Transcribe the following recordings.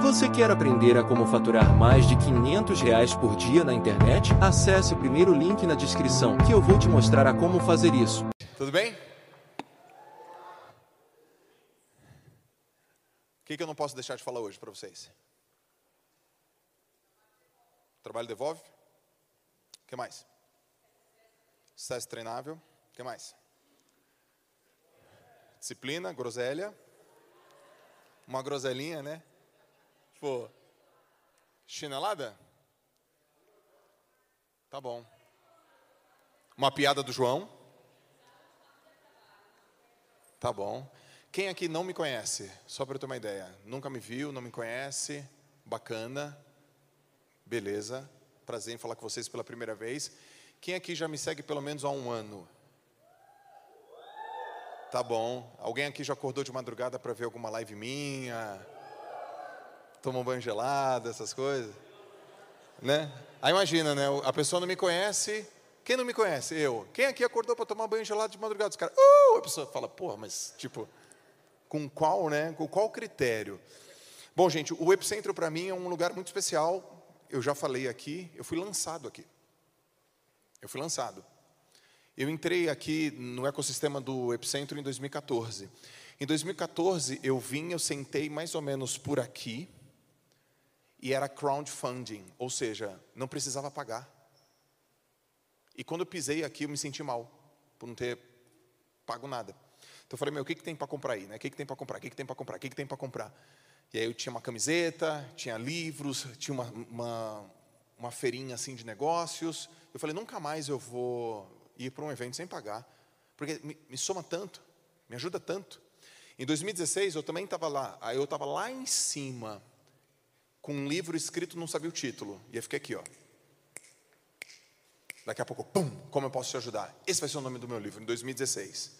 Você quer aprender a como faturar mais de 500 reais por dia na internet? Acesse o primeiro link na descrição que eu vou te mostrar a como fazer isso. Tudo bem? O que, que eu não posso deixar de falar hoje para vocês? Trabalho devolve? O que mais? Sucesso treinável? O que mais? Disciplina, groselha. Uma groselinha, né? Tipo, chinelada? Tá bom. Uma piada do João? Tá bom. Quem aqui não me conhece? Só para eu ter uma ideia. Nunca me viu, não me conhece? Bacana. Beleza. Prazer em falar com vocês pela primeira vez. Quem aqui já me segue pelo menos há um ano? Tá bom. Alguém aqui já acordou de madrugada para ver alguma live minha? Toma um banho gelado, essas coisas? Né? Aí imagina, né? A pessoa não me conhece. Quem não me conhece? Eu. Quem aqui acordou para tomar banho gelado de madrugada? Os caras, uh! A pessoa fala, porra, mas tipo, com qual, né? Com qual critério? Bom, gente, o Epicentro para mim é um lugar muito especial. Eu já falei aqui, eu fui lançado aqui. Eu fui lançado. Eu entrei aqui no ecossistema do Epicentro em 2014. Em 2014, eu vim, eu sentei mais ou menos por aqui, e era crowdfunding, ou seja, não precisava pagar. E quando eu pisei aqui, eu me senti mal, por não ter pago nada. Então eu falei, meu, o que, que tem para comprar aí? Né? O que, que tem para comprar? O que, que tem para comprar? O que, que tem para comprar? E aí eu tinha uma camiseta, tinha livros, tinha uma, uma, uma feirinha assim de negócios. Eu falei, nunca mais eu vou ir para um evento sem pagar, porque me, me soma tanto, me ajuda tanto. Em 2016 eu também estava lá, aí eu estava lá em cima, com um livro escrito, não sabia o título, e eu fiquei aqui, ó. Daqui a pouco, pum, como eu posso te ajudar? Esse vai ser o nome do meu livro, em 2016.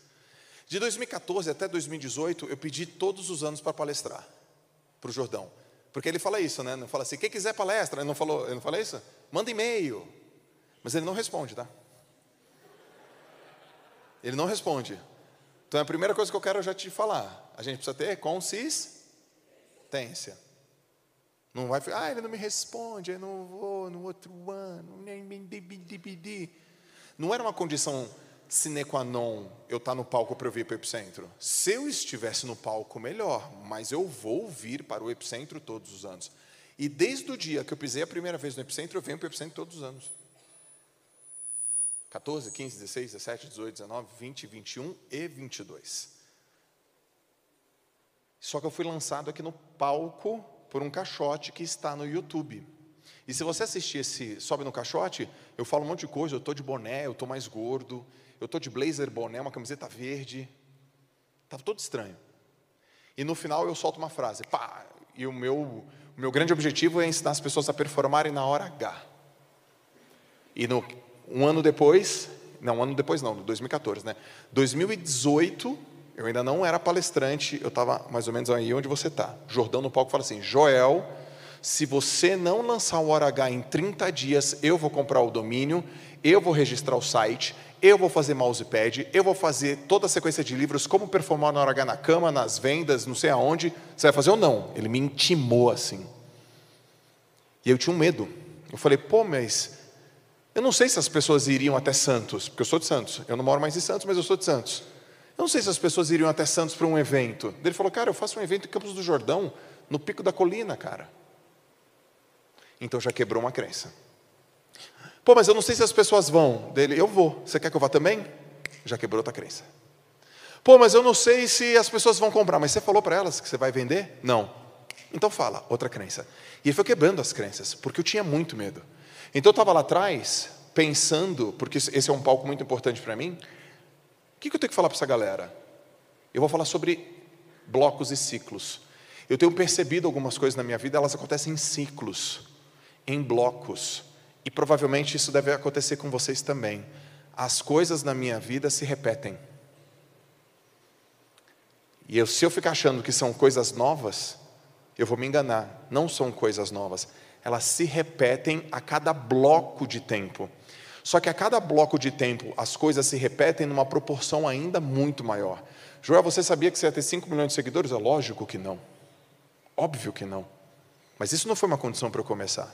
De 2014 até 2018, eu pedi todos os anos para palestrar, para o Jordão. Porque ele fala isso, né? Não fala assim, quem quiser palestra, ele não falou, ele não fala isso? Manda e-mail. Mas ele não responde, tá? Ele não responde. Então a primeira coisa que eu quero já te falar, a gente precisa ter consistência. Não vai ficar, ah, ele não me responde, eu não vou no outro ano, Não era uma condição sine qua non eu estar no palco para eu vir para o Epicentro. Se eu estivesse no palco, melhor, mas eu vou vir para o Epicentro todos os anos. E desde o dia que eu pisei a primeira vez no Epicentro, eu venho para o Epicentro todos os anos. 14, 15, 16, 17, 18, 19, 20, 21 e 22. Só que eu fui lançado aqui no palco por um caixote que está no YouTube. E se você assistir esse Sobe no Caixote, eu falo um monte de coisa, eu estou de boné, eu estou mais gordo, eu estou de blazer boné, uma camiseta verde. Estava todo estranho. E no final eu solto uma frase, pá, e o meu, o meu grande objetivo é ensinar as pessoas a performarem na hora H. E no, um ano depois, não, um ano depois não, 2014, né? 2018, eu ainda não era palestrante, eu estava mais ou menos aí onde você está. Jordão no palco fala assim: Joel, se você não lançar o Hora H em 30 dias, eu vou comprar o domínio, eu vou registrar o site, eu vou fazer mousepad, eu vou fazer toda a sequência de livros, como performar na hora H na cama, nas vendas, não sei aonde. Você vai fazer ou não? Ele me intimou assim. E eu tinha um medo. Eu falei, pô, mas eu não sei se as pessoas iriam até Santos, porque eu sou de Santos. Eu não moro mais em Santos, mas eu sou de Santos. Não sei se as pessoas iriam até Santos para um evento. Ele falou, cara, eu faço um evento em Campos do Jordão, no pico da colina, cara. Então já quebrou uma crença. Pô, mas eu não sei se as pessoas vão. Dele, eu vou. Você quer que eu vá também? Já quebrou outra crença. Pô, mas eu não sei se as pessoas vão comprar. Mas você falou para elas que você vai vender? Não. Então fala, outra crença. E ele foi quebrando as crenças, porque eu tinha muito medo. Então eu estava lá atrás, pensando, porque esse é um palco muito importante para mim, que, que eu tenho que falar para essa galera? Eu vou falar sobre blocos e ciclos. Eu tenho percebido algumas coisas na minha vida, elas acontecem em ciclos, em blocos. E provavelmente isso deve acontecer com vocês também. As coisas na minha vida se repetem. E eu, se eu ficar achando que são coisas novas, eu vou me enganar. Não são coisas novas elas se repetem a cada bloco de tempo. Só que a cada bloco de tempo as coisas se repetem numa proporção ainda muito maior. Joel, você sabia que você ia ter 5 milhões de seguidores? É lógico que não. Óbvio que não. Mas isso não foi uma condição para eu começar.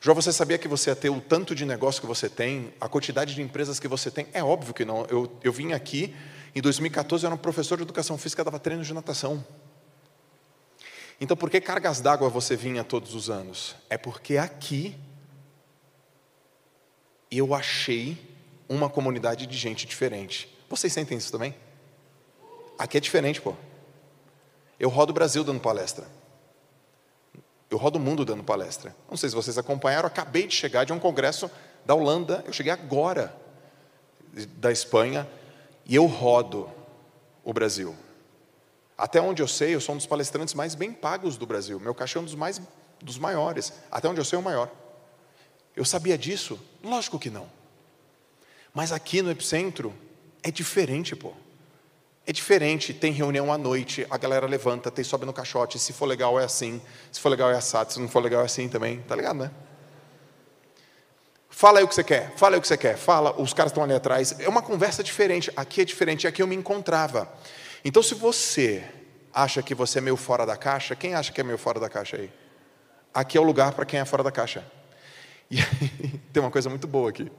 João, você sabia que você ia ter o tanto de negócio que você tem, a quantidade de empresas que você tem? É óbvio que não. Eu, eu vim aqui, em 2014, eu era um professor de educação física, dava treino de natação. Então, por que cargas d'água você vinha todos os anos? É porque aqui eu achei uma comunidade de gente diferente. Vocês sentem isso também? Aqui é diferente, pô. Eu rodo o Brasil dando palestra. Eu rodo o mundo dando palestra. Não sei se vocês acompanharam, acabei de chegar de um congresso da Holanda, eu cheguei agora da Espanha e eu rodo o Brasil. Até onde eu sei, eu sou um dos palestrantes mais bem pagos do Brasil. Meu cachê é um dos mais dos maiores. Até onde eu sei, é o maior. Eu sabia disso? Lógico que não. Mas aqui no epicentro é diferente, pô. É diferente, tem reunião à noite, a galera levanta, tem sobe no caixote, se for legal é assim, se for legal é assado, se não for legal é assim também, tá ligado, né? Fala aí o que você quer, fala aí o que você quer, fala, os caras estão ali atrás. É uma conversa diferente, aqui é diferente, aqui eu me encontrava. Então, se você acha que você é meio fora da caixa, quem acha que é meio fora da caixa aí? Aqui é o lugar para quem é fora da caixa. E aí, tem uma coisa muito boa aqui.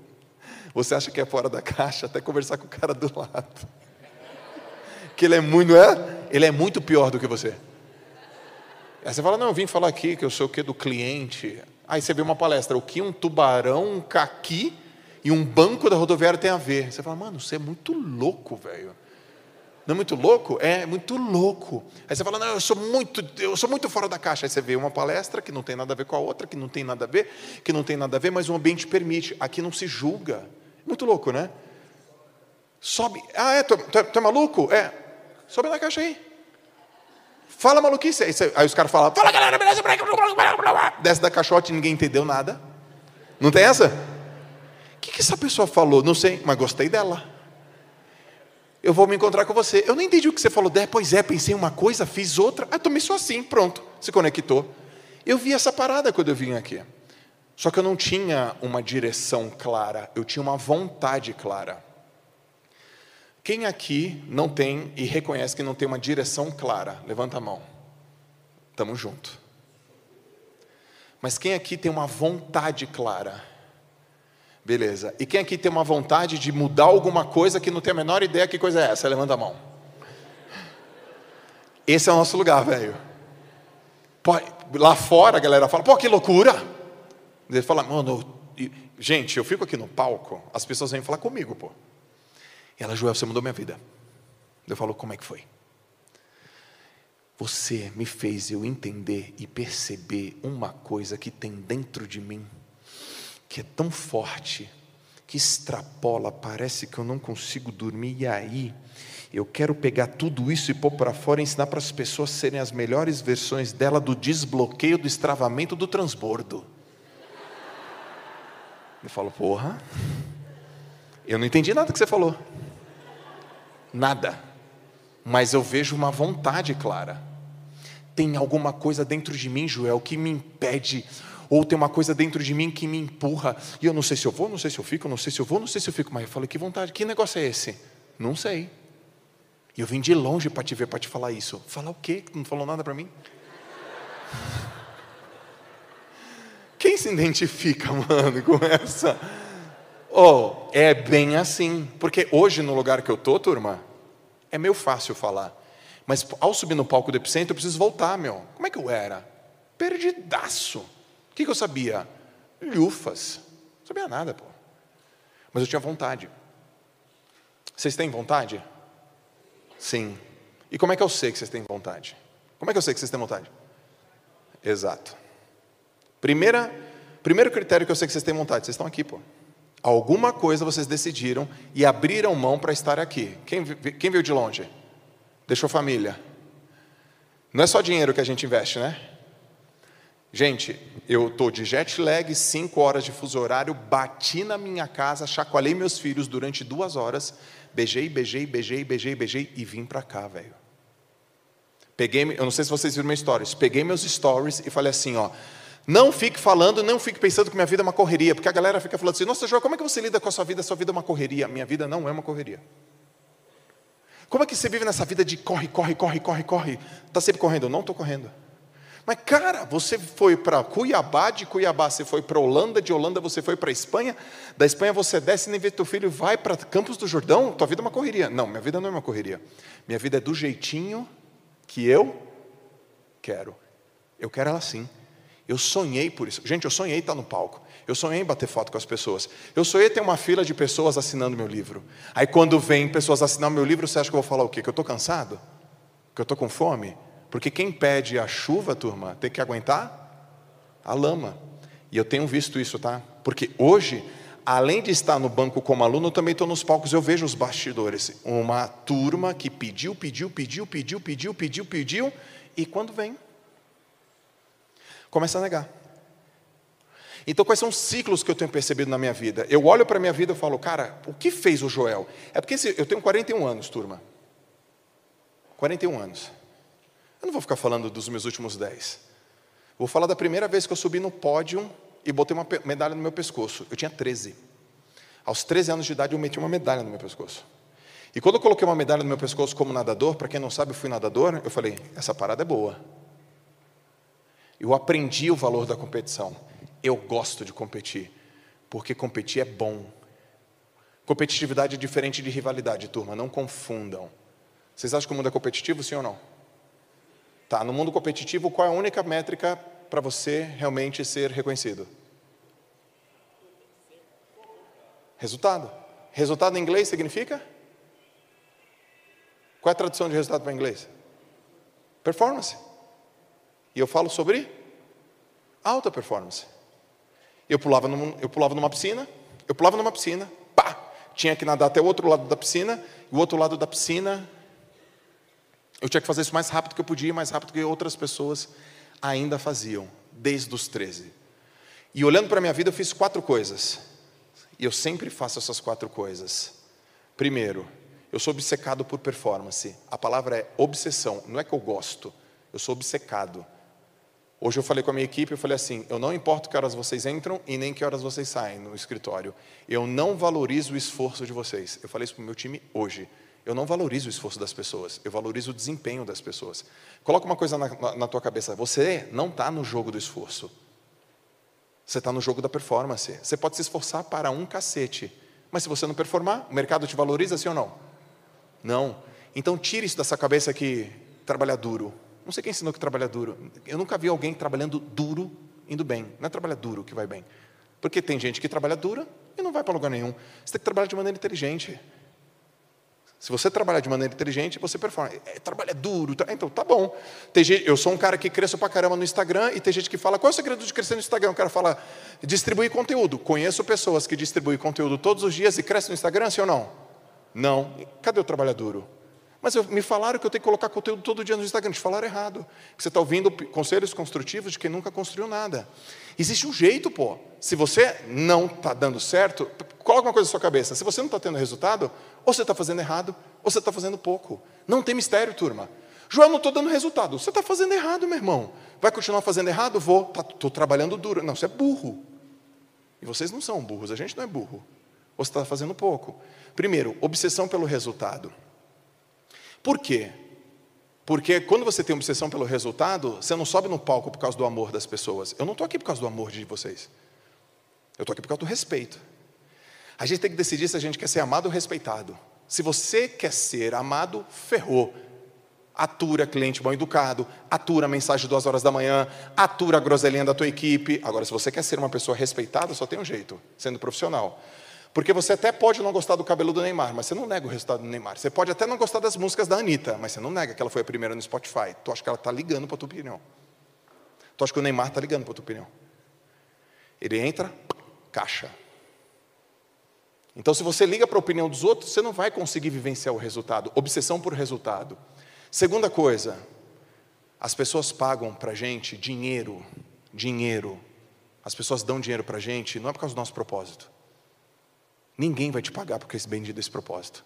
Você acha que é fora da caixa até conversar com o cara do lado que ele é muito, é? Ele é muito pior do que você. Aí você fala, não, eu vim falar aqui que eu sou o que do cliente. Aí você vê uma palestra, o que um tubarão, um caqui e um banco da rodoviária tem a ver? Você fala, mano, você é muito louco, velho. Não é muito louco? É muito louco. Aí você fala, não, eu sou muito, eu sou muito fora da caixa. Aí você vê uma palestra que não tem nada a ver com a outra, que não tem nada a ver, que não tem nada a ver, mas o ambiente permite. Aqui não se julga. Muito louco, né? Sobe. Ah, é? Tu, tu, tu é maluco? É. Sobe na caixa aí. Fala maluquice. Aí, aí os caras falam, fala galera, beleza? Desce da caixote e ninguém entendeu nada. Não tem essa? O que, que essa pessoa falou? Não sei, mas gostei dela. Eu vou me encontrar com você. Eu não entendi o que você falou. É, pois é, pensei uma coisa, fiz outra. Ah, tomei só assim, pronto. Se conectou. Eu vi essa parada quando eu vim aqui. Só que eu não tinha uma direção clara, eu tinha uma vontade clara. Quem aqui não tem e reconhece que não tem uma direção clara? Levanta a mão. Estamos junto. Mas quem aqui tem uma vontade clara? Beleza. E quem aqui tem uma vontade de mudar alguma coisa que não tem a menor ideia que coisa é essa? Levanta a mão. Esse é o nosso lugar, velho. Lá fora a galera fala, pô, que loucura. Ele fala, mano, gente, eu fico aqui no palco, as pessoas vêm falar comigo, pô. E ela, Joel, você mudou minha vida. Eu falo, como é que foi? Você me fez eu entender e perceber uma coisa que tem dentro de mim, que é tão forte, que extrapola, parece que eu não consigo dormir, e aí eu quero pegar tudo isso e pôr para fora e ensinar para as pessoas serem as melhores versões dela do desbloqueio, do estravamento, do transbordo. Eu falo, porra, eu não entendi nada que você falou. Nada. Mas eu vejo uma vontade clara. Tem alguma coisa dentro de mim, Joel, que me impede, ou tem uma coisa dentro de mim que me empurra, e eu não sei se eu vou, não sei se eu fico, não sei se eu vou, não sei se eu fico, mas eu falei, que vontade, que negócio é esse? Não sei. E eu vim de longe para te ver, para te falar isso. Falar o quê? Não falou nada para mim? Quem se identifica, mano, com essa? Oh, é bem assim. Porque hoje, no lugar que eu estou, turma, é meio fácil falar. Mas ao subir no palco do Epicentro, eu preciso voltar, meu. Como é que eu era? Perdidaço. O que, que eu sabia? Lufas. Não sabia nada, pô. Mas eu tinha vontade. Vocês têm vontade? Sim. E como é que eu sei que vocês têm vontade? Como é que eu sei que vocês têm vontade? Exato. Primeira, primeiro critério que eu sei que vocês têm vontade, vocês estão aqui, pô. Alguma coisa vocês decidiram e abriram mão para estar aqui. Quem, quem veio de longe? Deixou família. Não é só dinheiro que a gente investe, né? Gente, eu estou de jet lag, cinco horas de fuso horário, bati na minha casa, chacoalhei meus filhos durante duas horas, beijei, beijei, beijei, beijei, beijei e vim para cá, velho. Peguei, eu não sei se vocês viram meus stories, peguei meus stories e falei assim, ó, não fique falando, não fique pensando que minha vida é uma correria, porque a galera fica falando assim: nossa, João, como é que você lida com a sua vida? Sua vida é uma correria. Minha vida não é uma correria. Como é que você vive nessa vida de corre, corre, corre, corre, corre? Está sempre correndo? Eu não estou correndo. Mas, cara, você foi para Cuiabá, de Cuiabá você foi para Holanda, de Holanda você foi para Espanha, da Espanha você desce nem vê teu filho vai para Campos do Jordão, tua vida é uma correria. Não, minha vida não é uma correria. Minha vida é do jeitinho que eu quero. Eu quero ela assim. Eu sonhei por isso. Gente, eu sonhei estar no palco. Eu sonhei em bater foto com as pessoas. Eu sonhei ter uma fila de pessoas assinando meu livro. Aí quando vem pessoas assinar meu livro, você acha que eu vou falar o quê? Que eu estou cansado? Que eu estou com fome? Porque quem pede a chuva, turma, tem que aguentar a lama. E eu tenho visto isso, tá? Porque hoje, além de estar no banco como aluno, eu também estou nos palcos, eu vejo os bastidores. Uma turma que pediu, pediu, pediu, pediu, pediu, pediu, pediu, e quando vem, começa a negar. Então, quais são os ciclos que eu tenho percebido na minha vida? Eu olho para a minha vida e falo, cara, o que fez o Joel? É porque eu tenho 41 anos, turma. 41 anos. Eu não vou ficar falando dos meus últimos dez. Vou falar da primeira vez que eu subi no pódio e botei uma medalha no meu pescoço. Eu tinha 13. Aos 13 anos de idade eu meti uma medalha no meu pescoço. E quando eu coloquei uma medalha no meu pescoço como nadador, para quem não sabe, eu fui nadador, eu falei, essa parada é boa. Eu aprendi o valor da competição. Eu gosto de competir, porque competir é bom. Competitividade é diferente de rivalidade, turma, não confundam. Vocês acham que o mundo é competitivo, sim ou não? Tá, no mundo competitivo, qual é a única métrica para você realmente ser reconhecido? Resultado. Resultado em inglês significa? Qual é a tradução de resultado para inglês? Performance. E eu falo sobre alta performance. Eu pulava, num, eu pulava numa piscina, eu pulava numa piscina, pá, tinha que nadar até o outro lado da piscina, e o outro lado da piscina eu tinha que fazer isso mais rápido que eu podia, mais rápido que outras pessoas ainda faziam, desde os 13. E olhando para a minha vida, eu fiz quatro coisas. E eu sempre faço essas quatro coisas. Primeiro, eu sou obcecado por performance. A palavra é obsessão. Não é que eu gosto, eu sou obcecado. Hoje eu falei com a minha equipe, eu falei assim: eu não importo que horas vocês entram e nem que horas vocês saem no escritório. Eu não valorizo o esforço de vocês. Eu falei isso para o meu time hoje. Eu não valorizo o esforço das pessoas, eu valorizo o desempenho das pessoas. Coloca uma coisa na, na, na tua cabeça: você não está no jogo do esforço, você está no jogo da performance. Você pode se esforçar para um cacete, mas se você não performar, o mercado te valoriza, sim ou não? Não. Então tire isso dessa cabeça que trabalhar duro. Não sei quem ensinou que trabalha duro. Eu nunca vi alguém trabalhando duro indo bem. Não é trabalhar duro que vai bem. Porque tem gente que trabalha duro e não vai para lugar nenhum. Você tem que trabalhar de maneira inteligente. Se você trabalhar de maneira inteligente, você performa. É, trabalha duro, tá, então tá bom. Gente, eu sou um cara que cresço pra caramba no Instagram e tem gente que fala: qual é o segredo de crescer no Instagram? O cara fala: distribuir conteúdo. Conheço pessoas que distribuem conteúdo todos os dias e crescem no Instagram, sim ou não? Não. Cadê o trabalho duro? Mas eu, me falaram que eu tenho que colocar conteúdo todo dia no Instagram. Te falaram errado. Você está ouvindo conselhos construtivos de quem nunca construiu nada. Existe um jeito, pô. Se você não está dando certo, coloca uma coisa na sua cabeça. Se você não está tendo resultado, ou você está fazendo errado, ou você está fazendo pouco. Não tem mistério, turma. João, não estou dando resultado. Você está fazendo errado, meu irmão. Vai continuar fazendo errado? Vou. Estou tá, trabalhando duro. Não, você é burro. E vocês não são burros, a gente não é burro. Ou você está fazendo pouco. Primeiro, obsessão pelo resultado. Por quê? Porque quando você tem obsessão pelo resultado, você não sobe no palco por causa do amor das pessoas. Eu não estou aqui por causa do amor de vocês. Eu estou aqui por causa do respeito. A gente tem que decidir se a gente quer ser amado ou respeitado. Se você quer ser amado, ferrou. Atura cliente bom educado, atura mensagem duas horas da manhã, atura a groselinha da tua equipe. Agora, se você quer ser uma pessoa respeitada, só tem um jeito, sendo profissional. Porque você até pode não gostar do cabelo do Neymar, mas você não nega o resultado do Neymar. Você pode até não gostar das músicas da Anitta, mas você não nega que ela foi a primeira no Spotify. Tu acha que ela está ligando para a tua opinião. Tu acha que o Neymar está ligando para a tua opinião. Ele entra, caixa. Então, se você liga para a opinião dos outros, você não vai conseguir vivenciar o resultado. Obsessão por resultado. Segunda coisa, as pessoas pagam para a gente dinheiro, dinheiro. As pessoas dão dinheiro para a gente, não é por causa do nosso propósito. Ninguém vai te pagar porque esse bendito esse propósito.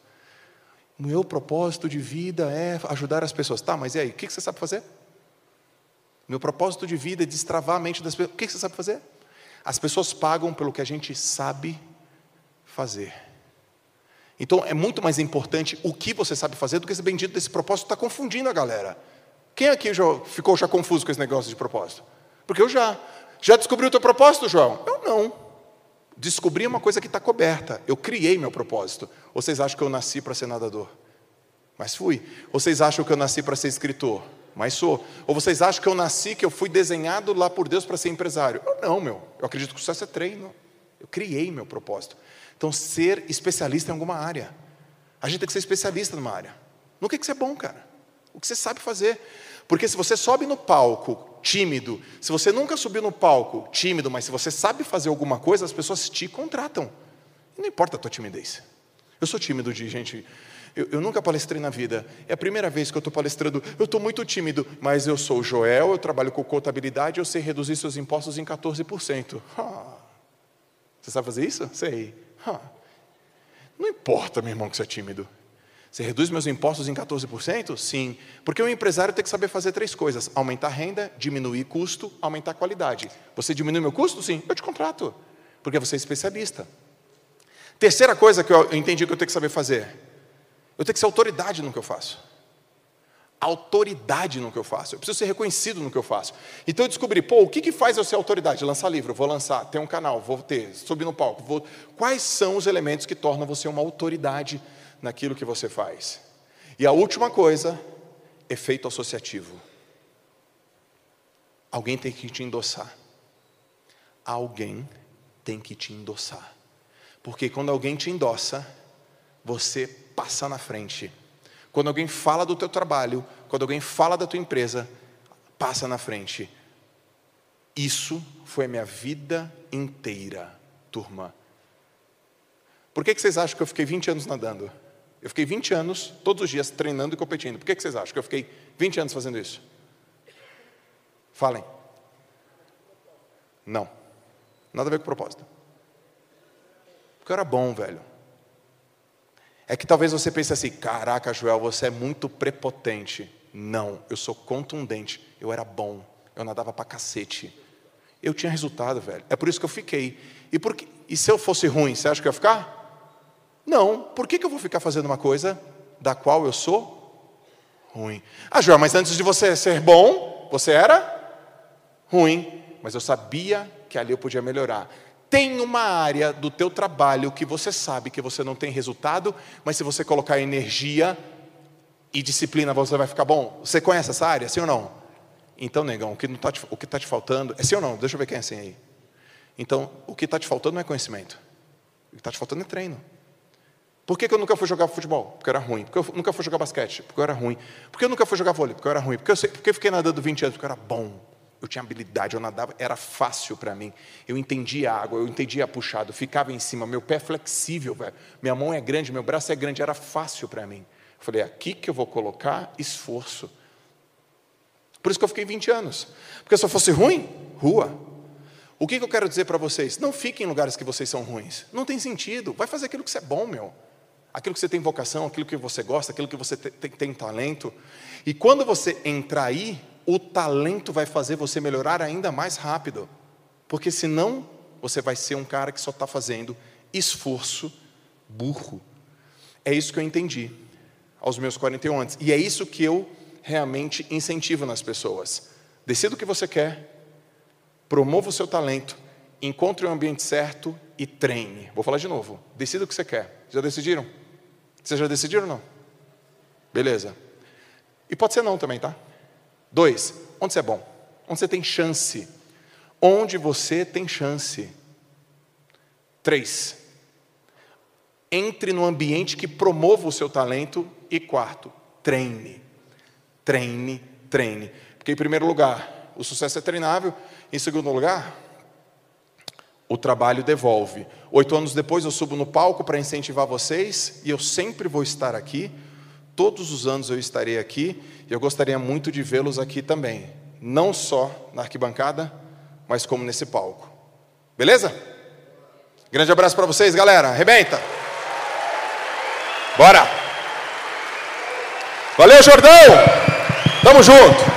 O meu propósito de vida é ajudar as pessoas. Tá, mas e aí? O que você sabe fazer? Meu propósito de vida é destravar a mente das pessoas. O que você sabe fazer? As pessoas pagam pelo que a gente sabe fazer. Então é muito mais importante o que você sabe fazer do que esse bendito desse propósito está confundindo a galera. Quem aqui já ficou já confuso com esse negócio de propósito? Porque eu já. Já descobri o teu propósito, João? Eu não. Descobri uma coisa que está coberta. Eu criei meu propósito. Vocês acham que eu nasci para ser nadador? Mas fui. Vocês acham que eu nasci para ser escritor? Mas sou. Ou vocês acham que eu nasci, que eu fui desenhado lá por Deus para ser empresário? Eu não, meu. Eu acredito que o sucesso é treino. Eu criei meu propósito. Então, ser especialista em alguma área. A gente tem que ser especialista numa área. No que, que você é bom, cara? O que você sabe fazer. Porque se você sobe no palco tímido, se você nunca subiu no palco tímido, mas se você sabe fazer alguma coisa, as pessoas te contratam. Não importa a tua timidez. Eu sou tímido de gente. Eu, eu nunca palestrei na vida. É a primeira vez que eu estou palestrando. Eu estou muito tímido, mas eu sou Joel, eu trabalho com contabilidade, eu sei reduzir seus impostos em 14%. Você sabe fazer isso? Sei. Não importa, meu irmão, que você é tímido. Você reduz meus impostos em 14%? Sim. Porque o empresário tem que saber fazer três coisas: aumentar a renda, diminuir custo, aumentar a qualidade. Você diminui meu custo? Sim. Eu te contrato. Porque você é especialista. Terceira coisa que eu entendi que eu tenho que saber fazer: eu tenho que ser autoridade no que eu faço autoridade no que eu faço, eu preciso ser reconhecido no que eu faço. Então eu descobri, pô, o que, que faz eu ser autoridade? Lançar livro, vou lançar, ter um canal, vou ter, subir no palco. Vou... Quais são os elementos que tornam você uma autoridade naquilo que você faz? E a última coisa, efeito associativo. Alguém tem que te endossar. Alguém tem que te endossar. Porque quando alguém te endossa, você passa na frente quando alguém fala do teu trabalho, quando alguém fala da tua empresa, passa na frente. Isso foi a minha vida inteira, turma. Por que, que vocês acham que eu fiquei 20 anos nadando? Eu fiquei 20 anos, todos os dias, treinando e competindo. Por que, que vocês acham que eu fiquei 20 anos fazendo isso? Falem. Não. Nada a ver com propósito. Porque eu era bom, velho. É que talvez você pense assim: caraca, Joel, você é muito prepotente. Não, eu sou contundente. Eu era bom, eu nadava pra cacete. Eu tinha resultado, velho. É por isso que eu fiquei. E, por que, e se eu fosse ruim, você acha que eu ia ficar? Não. Por que, que eu vou ficar fazendo uma coisa da qual eu sou ruim? Ah, Joel, mas antes de você ser bom, você era ruim. Mas eu sabia que ali eu podia melhorar. Tem uma área do teu trabalho que você sabe que você não tem resultado, mas se você colocar energia e disciplina, você vai ficar bom. Você conhece essa área, sim ou não? Então, negão, o que está te, tá te faltando, é sim ou não? Deixa eu ver quem é assim aí. Então, o que está te faltando não é conhecimento. O que está te faltando é treino. Por que, que, eu nunca fui jogar futebol? Porque eu era ruim. Porque eu nunca fui jogar basquete? Porque eu era ruim. Por que eu nunca fui jogar vôlei? Porque eu era ruim. Porque eu, porque eu fiquei nadando 20 anos? Porque eu era bom eu tinha habilidade, eu nadava, era fácil para mim. Eu entendia a água, eu entendia puxado, ficava em cima, meu pé é flexível, minha mão é grande, meu braço é grande, era fácil para mim. Eu falei, é aqui que eu vou colocar esforço. Por isso que eu fiquei 20 anos. Porque se eu fosse ruim, rua. O que, que eu quero dizer para vocês? Não fiquem em lugares que vocês são ruins. Não tem sentido. Vai fazer aquilo que você é bom, meu. Aquilo que você tem vocação, aquilo que você gosta, aquilo que você tem, tem talento. E quando você entrar aí, o talento vai fazer você melhorar ainda mais rápido. Porque senão você vai ser um cara que só está fazendo esforço burro. É isso que eu entendi aos meus 41 anos. E é isso que eu realmente incentivo nas pessoas. Decida o que você quer, promova o seu talento, encontre o ambiente certo e treine. Vou falar de novo. Decida o que você quer. Já decidiram? Vocês já decidiram ou não? Beleza. E pode ser não também, tá? Dois, onde você é bom? Onde você tem chance? Onde você tem chance? Três, entre no ambiente que promova o seu talento. E quarto, treine. Treine, treine. Porque, em primeiro lugar, o sucesso é treinável. Em segundo lugar, o trabalho devolve. Oito anos depois, eu subo no palco para incentivar vocês. E eu sempre vou estar aqui. Todos os anos eu estarei aqui e eu gostaria muito de vê-los aqui também, não só na arquibancada, mas como nesse palco. Beleza? Grande abraço para vocês, galera. Arrebenta! Bora! Valeu, Jordão! Tamo junto!